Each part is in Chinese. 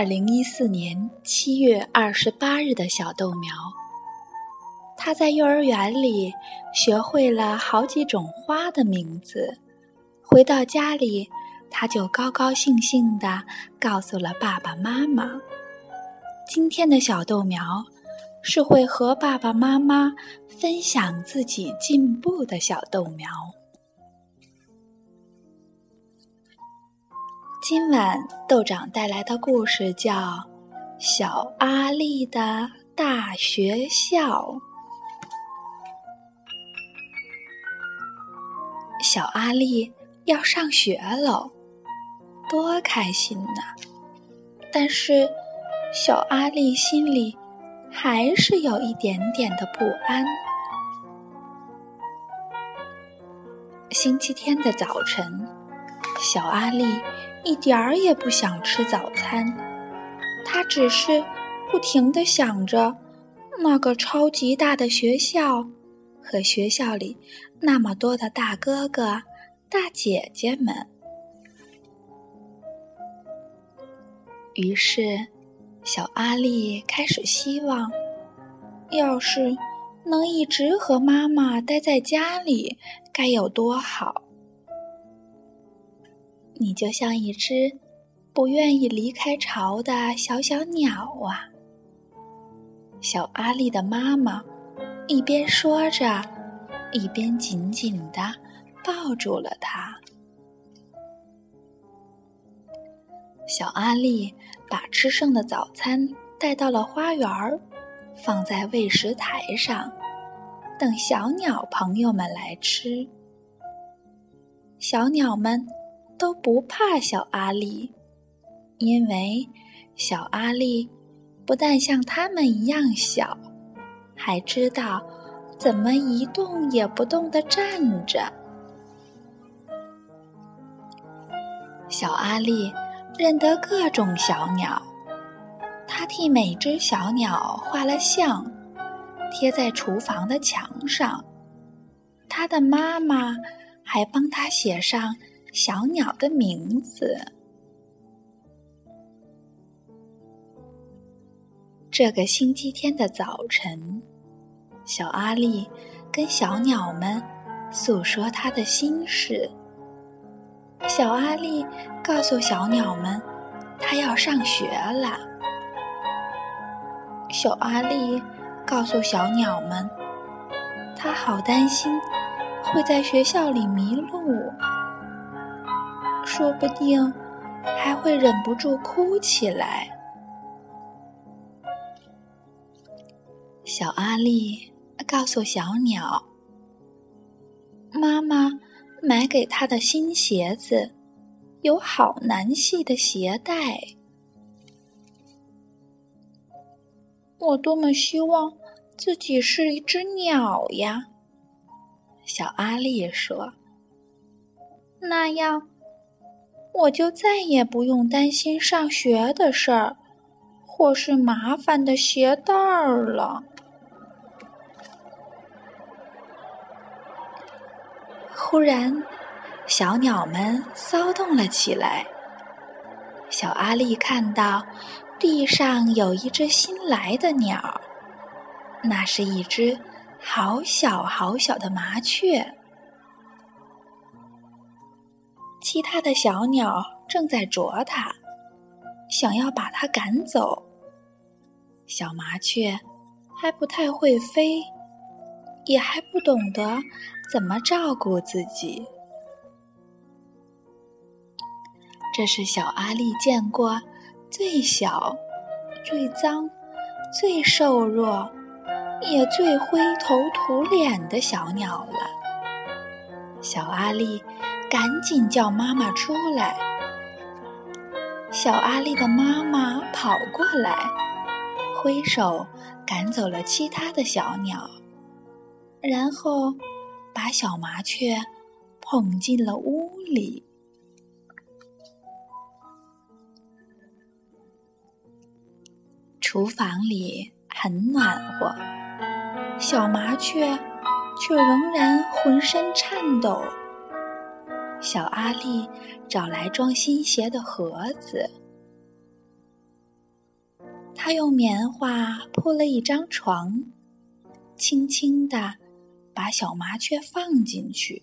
二零一四年七月二十八日的小豆苗。他在幼儿园里学会了好几种花的名字，回到家里，他就高高兴兴地告诉了爸爸妈妈。今天的小豆苗是会和爸爸妈妈分享自己进步的小豆苗。今晚豆长带来的故事叫《小阿力的大学校》。小阿力要上学喽，多开心呐！但是小阿力心里还是有一点点的不安。星期天的早晨，小阿力一点儿也不想吃早餐，他只是不停的想着那个超级大的学校。和学校里那么多的大哥哥、大姐姐们，于是小阿力开始希望，要是能一直和妈妈待在家里，该有多好！你就像一只不愿意离开巢的小小鸟啊！小阿力的妈妈。一边说着，一边紧紧的抱住了他。小阿力把吃剩的早餐带到了花园儿，放在喂食台上，等小鸟朋友们来吃。小鸟们都不怕小阿力，因为小阿力不但像他们一样小。还知道怎么一动也不动的站着。小阿力认得各种小鸟，他替每只小鸟画了像，贴在厨房的墙上。他的妈妈还帮他写上小鸟的名字。这个星期天的早晨。小阿力跟小鸟们诉说他的心事。小阿力告诉小鸟们，他要上学了。小阿力告诉小鸟们，他好担心会在学校里迷路，说不定还会忍不住哭起来。小阿力。告诉小鸟，妈妈买给他的新鞋子有好难系的鞋带。我多么希望自己是一只鸟呀！小阿力说：“那样，我就再也不用担心上学的事儿，或是麻烦的鞋带儿了。”忽然，小鸟们骚动了起来。小阿力看到地上有一只新来的鸟，那是一只好小好小的麻雀。其他的小鸟正在啄它，想要把它赶走。小麻雀还不太会飞，也还不懂得。怎么照顾自己？这是小阿力见过最小、最脏、最瘦弱，也最灰头土脸的小鸟了。小阿力赶紧叫妈妈出来。小阿力的妈妈跑过来，挥手赶走了其他的小鸟，然后。把小麻雀捧进了屋里。厨房里很暖和，小麻雀却仍然浑身颤抖。小阿力找来装新鞋的盒子，他用棉花铺了一张床，轻轻地把小麻雀放进去。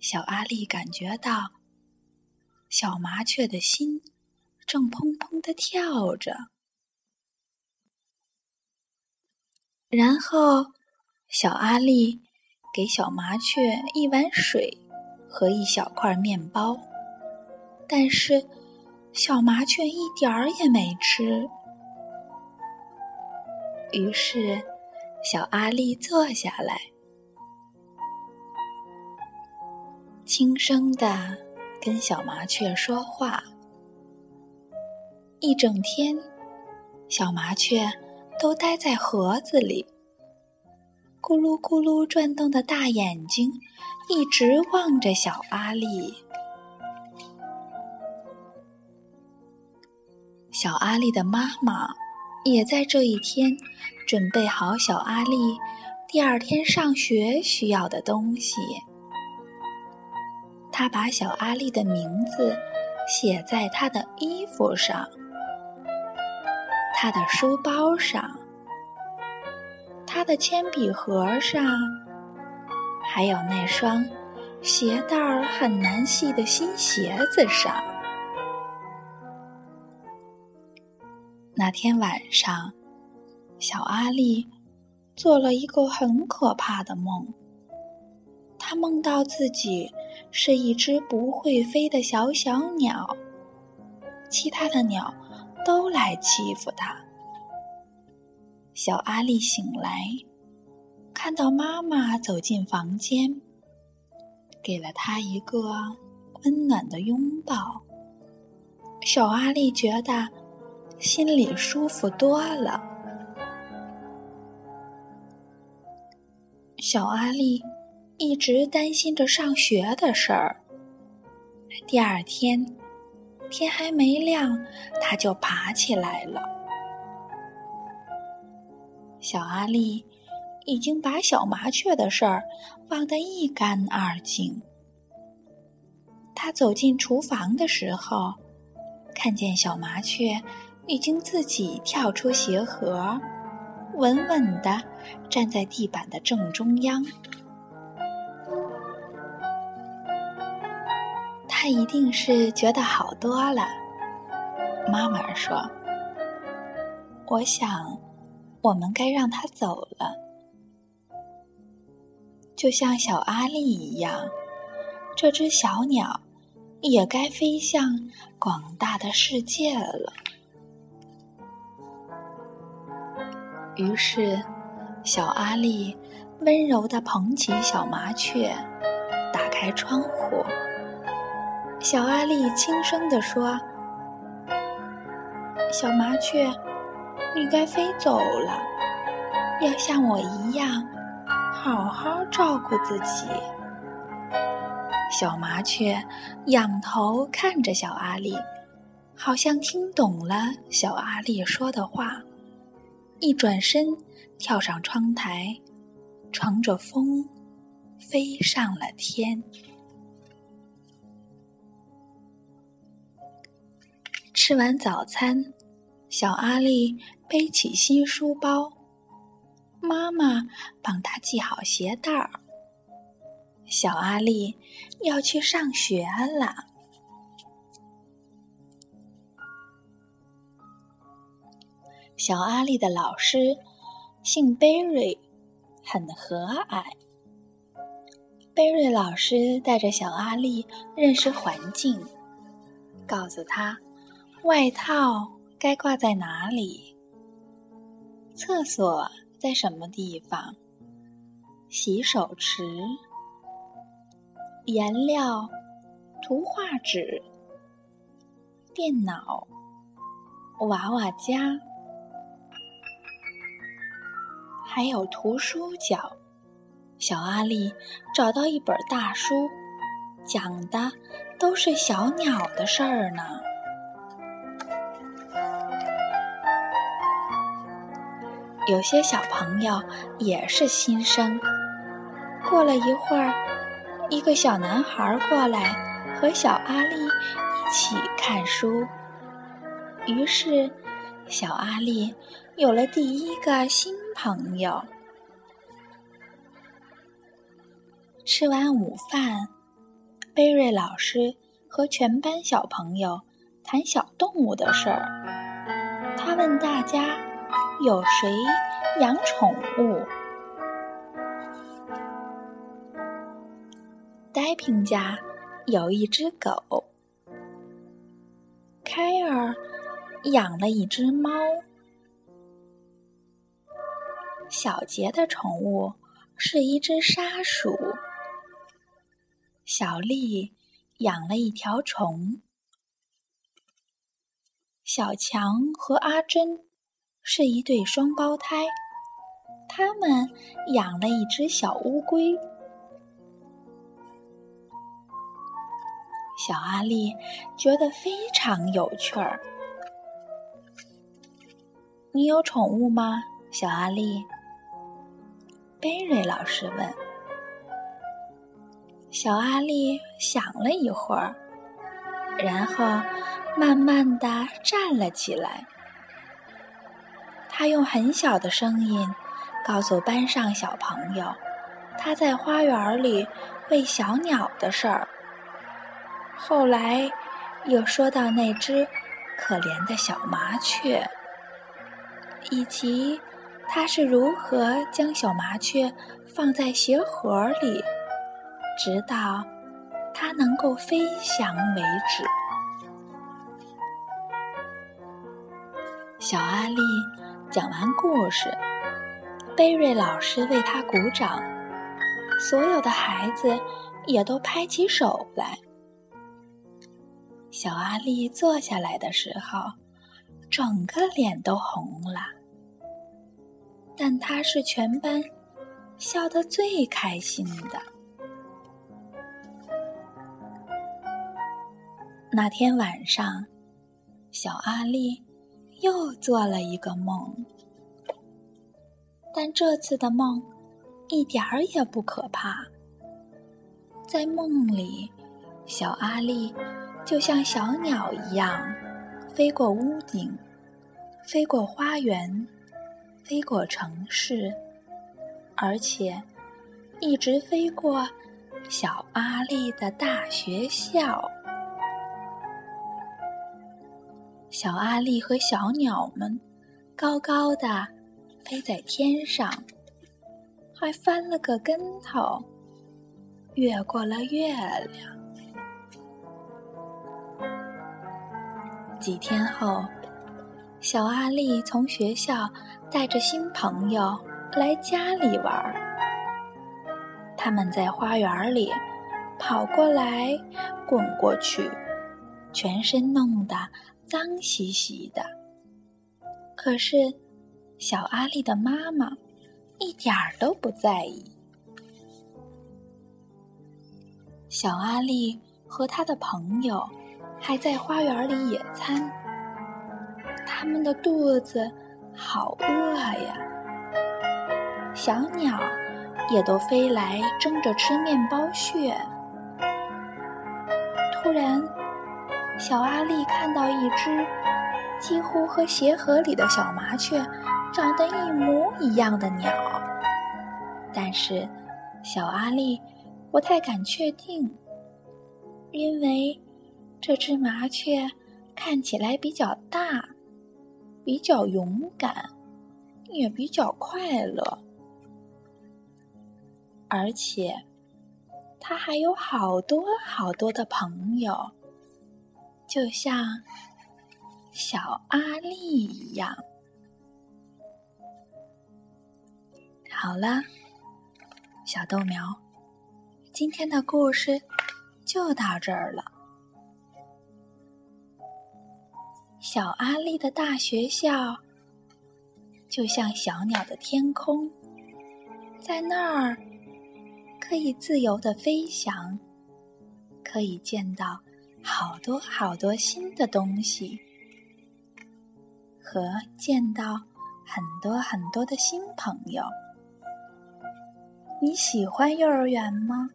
小阿力感觉到小麻雀的心正砰砰地跳着，然后小阿力给小麻雀一碗水和一小块面包，但是。小麻雀一点儿也没吃，于是小阿力坐下来，轻声的跟小麻雀说话。一整天，小麻雀都待在盒子里，咕噜咕噜转动的大眼睛一直望着小阿力。小阿力的妈妈也在这一天准备好小阿力第二天上学需要的东西。她把小阿力的名字写在他的衣服上、他的书包上、他的铅笔盒上，还有那双鞋带儿很难系的新鞋子上。那天晚上，小阿力做了一个很可怕的梦。他梦到自己是一只不会飞的小小鸟，其他的鸟都来欺负他。小阿力醒来，看到妈妈走进房间，给了他一个温暖的拥抱。小阿力觉得。心里舒服多了。小阿力一直担心着上学的事儿。第二天天还没亮，他就爬起来了。小阿力已经把小麻雀的事儿忘得一干二净。他走进厨房的时候，看见小麻雀。已经自己跳出鞋盒，稳稳地站在地板的正中央。他一定是觉得好多了。妈妈说：“我想，我们该让他走了，就像小阿力一样，这只小鸟也该飞向广大的世界了。”于是，小阿力温柔地捧起小麻雀，打开窗户。小阿力轻声地说：“小麻雀，你该飞走了，要像我一样，好好照顾自己。”小麻雀仰头看着小阿力，好像听懂了小阿力说的话。一转身，跳上窗台，乘着风，飞上了天。吃完早餐，小阿力背起新书包，妈妈帮他系好鞋带儿。小阿力要去上学了。小阿力的老师姓贝瑞，很和蔼。贝瑞老师带着小阿力认识环境，告诉他外套该挂在哪里，厕所在什么地方，洗手池、颜料、图画纸、电脑、娃娃家。还有图书角，小阿力找到一本大书，讲的都是小鸟的事儿呢。有些小朋友也是新生。过了一会儿，一个小男孩过来和小阿力一起看书，于是小阿力有了第一个新朋友。吃完午饭，贝瑞老师和全班小朋友谈小动物的事儿。他问大家：有谁养宠物？呆平家有一只狗，凯尔养了一只猫，小杰的宠物是一只沙鼠，小丽养了一条虫，小强和阿珍是一对双胞胎，他们养了一只小乌龟。小阿力觉得非常有趣儿。你有宠物吗，小阿力？贝瑞老师问。小阿力想了一会儿，然后慢慢的站了起来。他用很小的声音告诉班上小朋友，他在花园里喂小鸟的事儿。后来，又说到那只可怜的小麻雀，以及他是如何将小麻雀放在鞋盒里，直到它能够飞翔为止。小阿力讲完故事，贝瑞老师为他鼓掌，所有的孩子也都拍起手来。小阿力坐下来的时候，整个脸都红了。但他是全班笑得最开心的。那天晚上，小阿力又做了一个梦，但这次的梦一点儿也不可怕。在梦里，小阿力。就像小鸟一样，飞过屋顶，飞过花园，飞过城市，而且一直飞过小阿力的大学校。小阿力和小鸟们高高的飞在天上，还翻了个跟头，越过了月亮。几天后，小阿力从学校带着新朋友来家里玩儿。他们在花园里跑过来、滚过去，全身弄得脏兮兮的。可是，小阿力的妈妈一点儿都不在意。小阿力和他的朋友。还在花园里野餐，他们的肚子好饿呀。小鸟也都飞来争着吃面包屑。突然，小阿力看到一只几乎和鞋盒里的小麻雀长得一模一样的鸟，但是小阿力不太敢确定，因为。这只麻雀看起来比较大，比较勇敢，也比较快乐，而且它还有好多好多的朋友，就像小阿力一样。好了，小豆苗，今天的故事就到这儿了。小阿力的大学校，就像小鸟的天空，在那儿可以自由的飞翔，可以见到好多好多新的东西，和见到很多很多的新朋友。你喜欢幼儿园吗？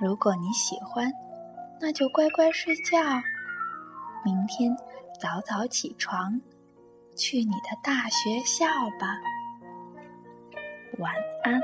如果你喜欢，那就乖乖睡觉。明天早早起床，去你的大学校吧。晚安。